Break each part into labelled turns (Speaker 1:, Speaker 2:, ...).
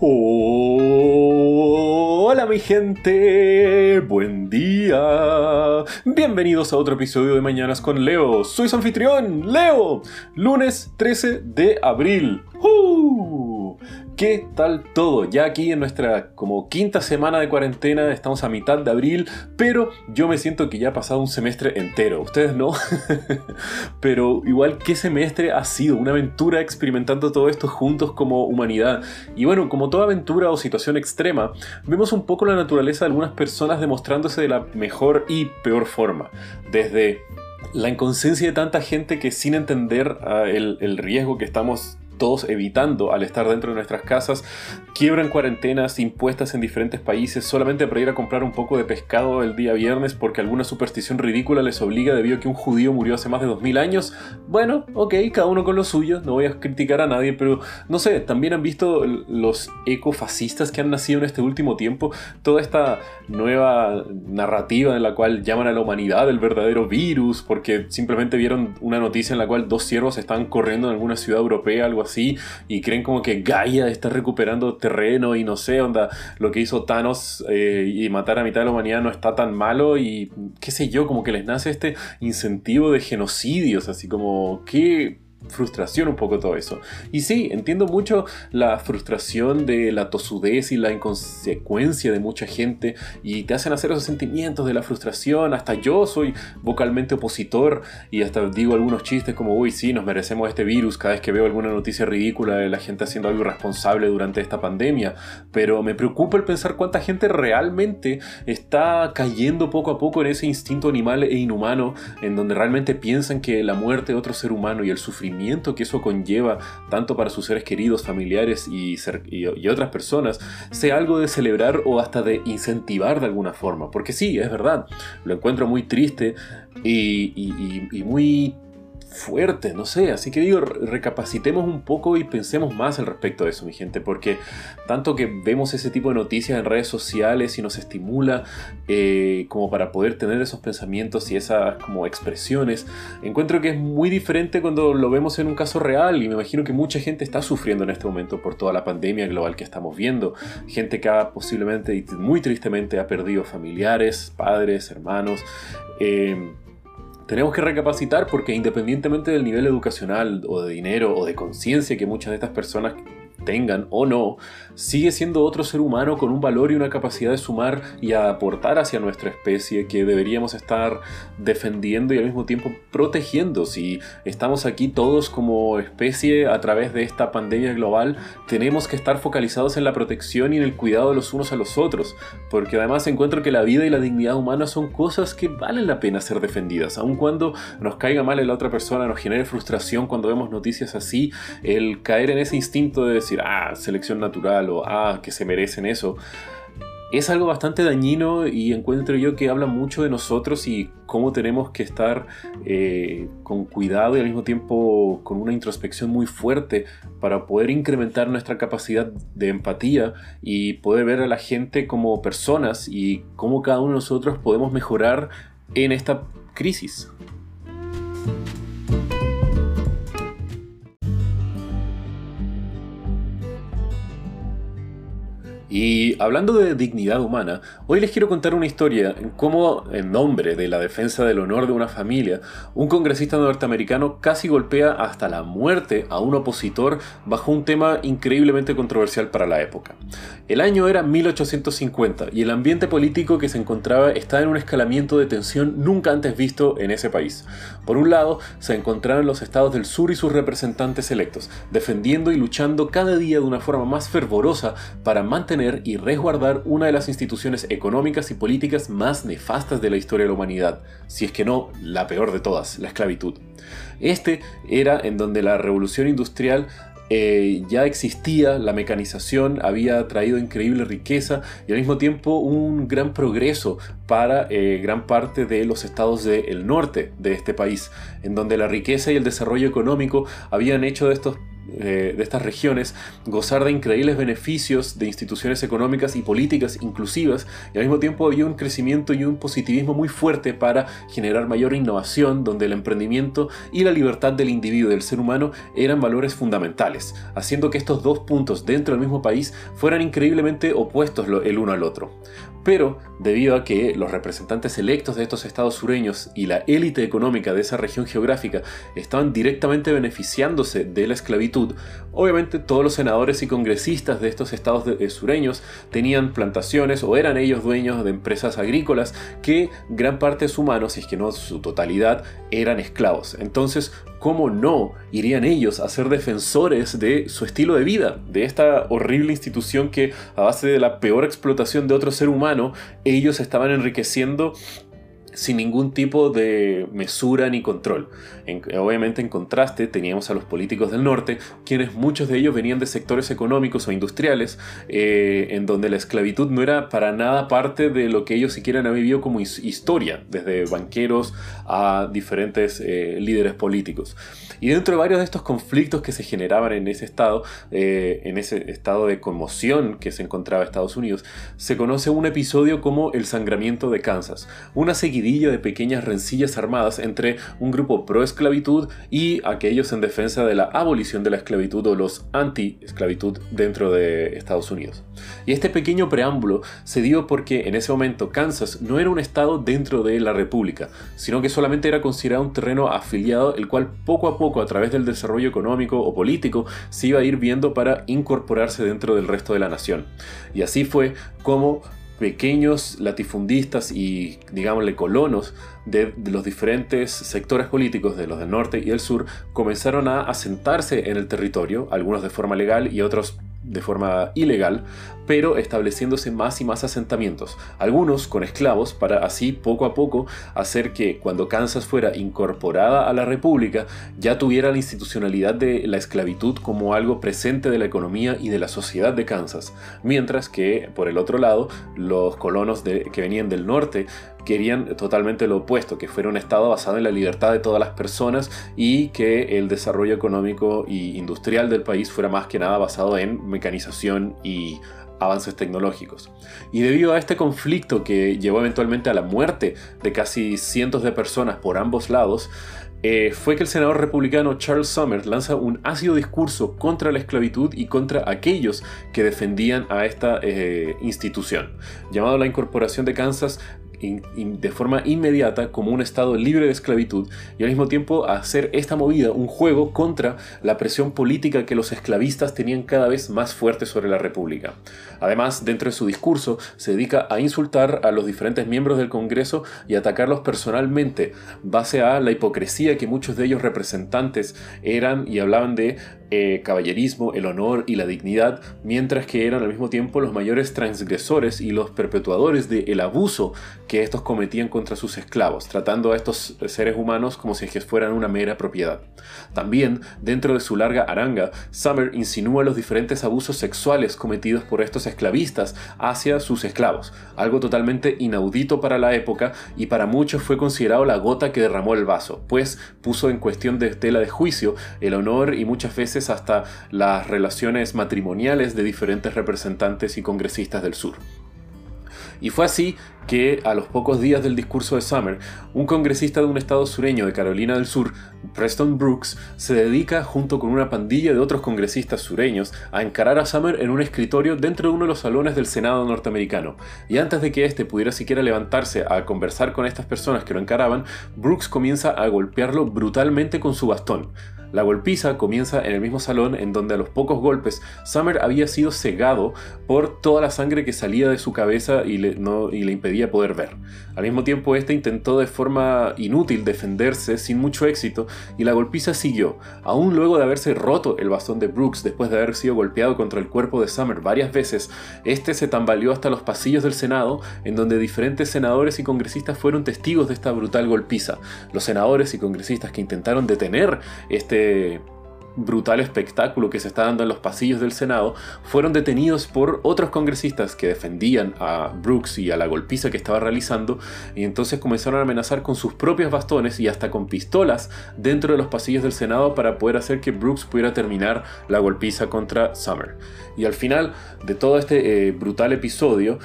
Speaker 1: Hola mi gente, buen día. Bienvenidos a otro episodio de Mañanas con Leo. Soy su anfitrión, Leo. Lunes 13 de abril. ¿Qué tal todo? Ya aquí en nuestra como quinta semana de cuarentena, estamos a mitad de abril, pero yo me siento que ya ha pasado un semestre entero. Ustedes no. pero igual, ¿qué semestre ha sido? Una aventura experimentando todo esto juntos como humanidad. Y bueno, como toda aventura o situación extrema, vemos un poco la naturaleza de algunas personas demostrándose de la mejor y peor forma. Desde la inconsciencia de tanta gente que sin entender ah, el, el riesgo que estamos todos evitando al estar dentro de nuestras casas, quiebran cuarentenas impuestas en diferentes países solamente para ir a comprar un poco de pescado el día viernes porque alguna superstición ridícula les obliga debido a que un judío murió hace más de 2000 años. Bueno, ok, cada uno con lo suyo, no voy a criticar a nadie, pero no sé, también han visto los ecofascistas que han nacido en este último tiempo, toda esta nueva narrativa en la cual llaman a la humanidad el verdadero virus porque simplemente vieron una noticia en la cual dos ciervos estaban corriendo en alguna ciudad europea, algo así, y creen como que Gaia está recuperando terreno y no sé, onda, lo que hizo Thanos eh, y matar a mitad de la humanidad no está tan malo y qué sé yo, como que les nace este incentivo de genocidios, así como, ¿qué? Frustración un poco todo eso. Y sí, entiendo mucho la frustración de la tosudez y la inconsecuencia de mucha gente y te hacen hacer esos sentimientos de la frustración. Hasta yo soy vocalmente opositor y hasta digo algunos chistes como, uy, sí, nos merecemos este virus cada vez que veo alguna noticia ridícula de la gente haciendo algo irresponsable durante esta pandemia. Pero me preocupa el pensar cuánta gente realmente está cayendo poco a poco en ese instinto animal e inhumano en donde realmente piensan que la muerte de otro ser humano y el sufrimiento que eso conlleva tanto para sus seres queridos, familiares y, otras personas, sea algo de celebrar o hasta de incentivar de alguna forma. Porque sí, es verdad, lo encuentro muy triste y, y muy fuerte, no sé, así que digo, recapacitemos un poco y pensemos más al respecto de eso, mi gente, porque tanto que vemos ese tipo de noticias en redes sociales y nos estimula eh, como para poder tener esos pensamientos y esas como expresiones, encuentro que es muy diferente cuando lo vemos en un caso real. Y me imagino que mucha gente está sufriendo en este momento por toda la pandemia global que estamos viendo, gente que ha posiblemente y muy tristemente ha perdido familiares, padres, hermanos, eh, tenemos que recapacitar porque independientemente del nivel educacional o de dinero o de conciencia que muchas de estas personas tengan o no, sigue siendo otro ser humano con un valor y una capacidad de sumar y aportar hacia nuestra especie que deberíamos estar defendiendo y al mismo tiempo protegiendo. Si estamos aquí todos como especie a través de esta pandemia global, tenemos que estar focalizados en la protección y en el cuidado de los unos a los otros, porque además encuentro que la vida y la dignidad humana son cosas que valen la pena ser defendidas, aun cuando nos caiga mal en la otra persona, nos genere frustración cuando vemos noticias así, el caer en ese instinto de decir, ah, selección natural o ah, que se merecen eso, es algo bastante dañino y encuentro yo que habla mucho de nosotros y cómo tenemos que estar eh, con cuidado y al mismo tiempo con una introspección muy fuerte para poder incrementar nuestra capacidad de empatía y poder ver a la gente como personas y cómo cada uno de nosotros podemos mejorar en esta crisis. Y hablando de dignidad humana, hoy les quiero contar una historia en cómo, en nombre de la defensa del honor de una familia, un congresista norteamericano casi golpea hasta la muerte a un opositor bajo un tema increíblemente controversial para la época. El año era 1850 y el ambiente político que se encontraba estaba en un escalamiento de tensión nunca antes visto en ese país. Por un lado, se encontraban los estados del sur y sus representantes electos, defendiendo y luchando cada día de una forma más fervorosa para mantener y resguardar una de las instituciones económicas y políticas más nefastas de la historia de la humanidad, si es que no la peor de todas, la esclavitud. Este era en donde la revolución industrial eh, ya existía, la mecanización había traído increíble riqueza y al mismo tiempo un gran progreso para eh, gran parte de los estados del norte de este país, en donde la riqueza y el desarrollo económico habían hecho de estos eh, de estas regiones gozar de increíbles beneficios de instituciones económicas y políticas inclusivas y al mismo tiempo había un crecimiento y un positivismo muy fuerte para generar mayor innovación donde el emprendimiento y la libertad del individuo, del ser humano, eran valores fundamentales, haciendo que estos dos puntos dentro del mismo país fueran increíblemente opuestos el uno al otro. Pero, debido a que los representantes electos de estos estados sureños y la élite económica de esa región geográfica estaban directamente beneficiándose de la esclavitud, obviamente todos los senadores y congresistas de estos estados eh, sureños tenían plantaciones o eran ellos dueños de empresas agrícolas que gran parte de su mano, si es que no su totalidad, eran esclavos. Entonces, ¿cómo no irían ellos a ser defensores de su estilo de vida, de esta horrible institución que a base de la peor explotación de otro ser humano, ellos estaban enriqueciendo sin ningún tipo de mesura ni control. obviamente en contraste teníamos a los políticos del norte, quienes muchos de ellos venían de sectores económicos o industriales, eh, en donde la esclavitud no era para nada parte de lo que ellos siquiera han vivido como historia, desde banqueros a diferentes eh, líderes políticos. Y dentro de varios de estos conflictos que se generaban en ese estado, eh, en ese estado de conmoción que se encontraba Estados Unidos, se conoce un episodio como el sangramiento de Kansas, una de pequeñas rencillas armadas entre un grupo pro esclavitud y aquellos en defensa de la abolición de la esclavitud o los anti-esclavitud dentro de Estados Unidos. Y este pequeño preámbulo se dio porque en ese momento Kansas no era un estado dentro de la República, sino que solamente era considerado un terreno afiliado el cual poco a poco a través del desarrollo económico o político se iba a ir viendo para incorporarse dentro del resto de la nación. Y así fue como pequeños latifundistas y, digámosle, colonos de, de, los diferentes sectores políticos de los del norte y del sur comenzaron a asentarse en el territorio, algunos de forma legal y otros de forma ilegal, pero estableciéndose más y más asentamientos, algunos con esclavos, para así poco a poco hacer que cuando Kansas fuera incorporada a la República ya tuviera la institucionalidad de la esclavitud como algo presente de la economía y de la sociedad de Kansas, mientras que por el otro lado los colonos que venían del norte querían totalmente lo opuesto, que fuera un Estado basado en la libertad de todas las personas y que el desarrollo económico y industrial del país fuera más que nada basado en mecanización y avances tecnológicos. Y debido a este conflicto que llevó eventualmente a la muerte de casi cientos de personas por ambos lados, eh, fue que el senador republicano Charles Summers lanza un ácido discurso contra la esclavitud y contra aquellos que defendían a esta eh, institución, llamado la incorporación de Kansas de forma inmediata como un estado libre de esclavitud y al mismo tiempo hacer esta movida un juego contra la presión política que los esclavistas tenían cada vez más fuerte sobre la República. Además, dentro de su discurso, se dedica a insultar a los diferentes miembros del Congreso y atacarlos personalmente, base a la hipocresía que muchos de ellos representantes eran y hablaban de eh, caballerismo, el honor y la dignidad, mientras que eran al mismo tiempo los mayores transgresores y los perpetuadores del abuso que estos cometían contra sus esclavos, tratando a estos seres humanos como si fueran una mera propiedad. También, dentro de su larga aranga, Summer insinúa los diferentes abusos sexuales cometidos por estos esclavistas hacia sus esclavos, algo totalmente inaudito para la época y para muchos fue considerado la gota que derramó el vaso, pues puso en cuestión de tela de juicio el honor y muchas veces hasta las relaciones matrimoniales de diferentes representantes y congresistas del sur. Y fue así que a los pocos días del discurso de Summer, un congresista de un estado sureño de Carolina del Sur, Preston Brooks, se dedica junto con una pandilla de otros congresistas sureños a encarar a Summer en un escritorio dentro de uno de los salones del Senado norteamericano. Y antes de que éste pudiera siquiera levantarse a conversar con estas personas que lo encaraban, Brooks comienza a golpearlo brutalmente con su bastón. La golpiza comienza en el mismo salón en donde a los pocos golpes Summer había sido cegado por toda la sangre que salía de su cabeza y le, impedía poder ver. Al mismo tiempo, este intentó de forma inútil defenderse sin mucho éxito y la golpiza siguió, aún luego de haberse roto el bastón de Brooks después de haber sido golpeado contra el cuerpo de Summer varias veces. Este se tambaleó hasta los pasillos del Senado, en donde diferentes senadores y congresistas fueron testigos de esta brutal golpiza. Los senadores y congresistas que intentaron detener este brutal espectáculo que se está dando en los pasillos del Senado, fueron detenidos por otros congresistas que defendían a Brooks y a la golpiza que estaba realizando, y entonces comenzaron a amenazar con sus propios bastones y hasta con pistolas dentro de los pasillos del Senado para poder hacer que Brooks pudiera terminar la golpiza contra Summer. Y al final de todo este eh, brutal episodio,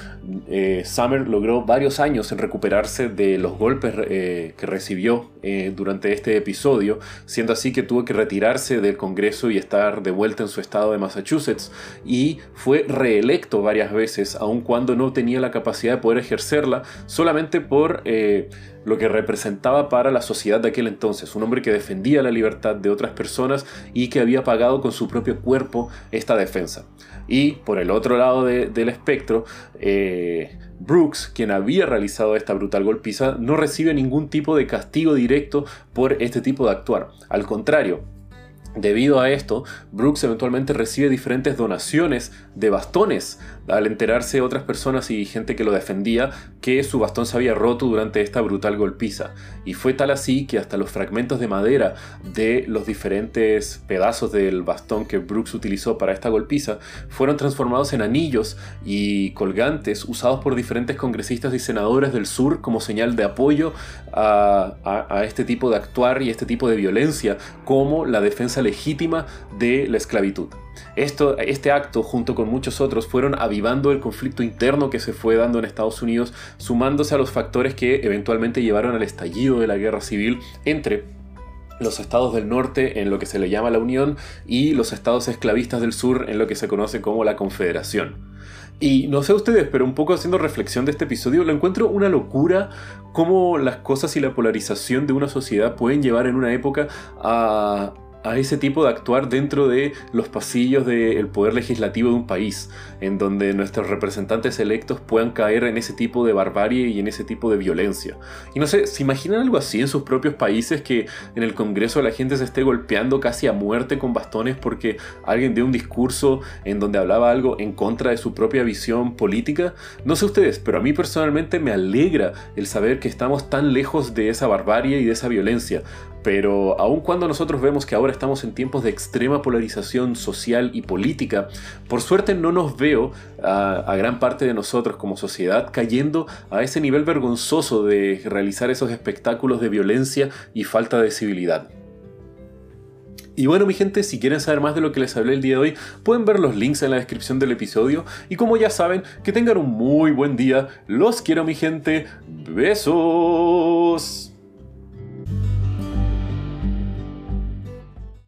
Speaker 1: eh, Summer logró varios años en recuperarse de los golpes eh, que recibió durante este episodio, siendo así que tuvo que retirarse del Congreso y estar de vuelta en su estado de Massachusetts. Y fue reelecto varias veces, aun cuando no tenía la capacidad de poder ejercerla, solamente por lo que representaba para la sociedad de aquel entonces, un hombre que defendía la libertad de otras personas y que había pagado con su propio cuerpo esta defensa. Y por el otro lado del espectro, eh, Brooks, quien había realizado esta brutal golpiza, no recibe ningún tipo de castigo directo por este tipo de actuar. Al contrario, Debido a esto, Brooks eventualmente recibe diferentes donaciones de bastones al enterarse otras personas y gente que lo defendía que su bastón se había roto durante esta brutal golpiza. Y fue tal así que hasta los fragmentos de madera de los diferentes pedazos del bastón que Brooks utilizó para esta golpiza fueron transformados en anillos y colgantes usados por diferentes congresistas y senadores del sur como señal de apoyo a, a este tipo de actuar y este tipo de violencia como la defensa legítima de la esclavitud. Esto, este acto, junto con muchos otros, fueron avivando el conflicto interno que se fue dando en Estados Unidos, sumándose a los factores que eventualmente llevaron al estallido de la guerra civil entre los estados del norte en lo que se le llama la Unión y los estados esclavistas del sur en lo que se conoce como la Confederación. Y no sé ustedes, pero un poco haciendo reflexión de este episodio, lo encuentro una locura cómo las cosas y la polarización de una sociedad pueden llevar en una época a, a ese tipo de actuar dentro de los pasillos del poder legislativo de un país, en donde nuestros representantes electos puedan caer en ese tipo de barbarie y en ese tipo de violencia. Y no sé, ¿se imaginan algo así en sus propios países que en el Congreso la gente se esté golpeando casi a muerte con bastones porque alguien dio un discurso en donde hablaba algo en contra de su propia visión política? No sé ustedes, pero a mí personalmente me alegra el saber que estamos tan lejos de esa barbarie y de esa violencia, pero aun cuando nosotros vemos que ahora estamos en tiempos de extrema polarización social y política, por suerte no nos veo a, gran parte de nosotros como sociedad cayendo a ese nivel vergonzoso de realizar esos espectáculos de violencia y falta de civilidad. Y bueno mi gente, si quieren saber más de lo que les hablé el día de hoy, pueden ver los links en la descripción del episodio. Y como ya saben, que tengan un muy buen día. Los quiero mi gente. Besos.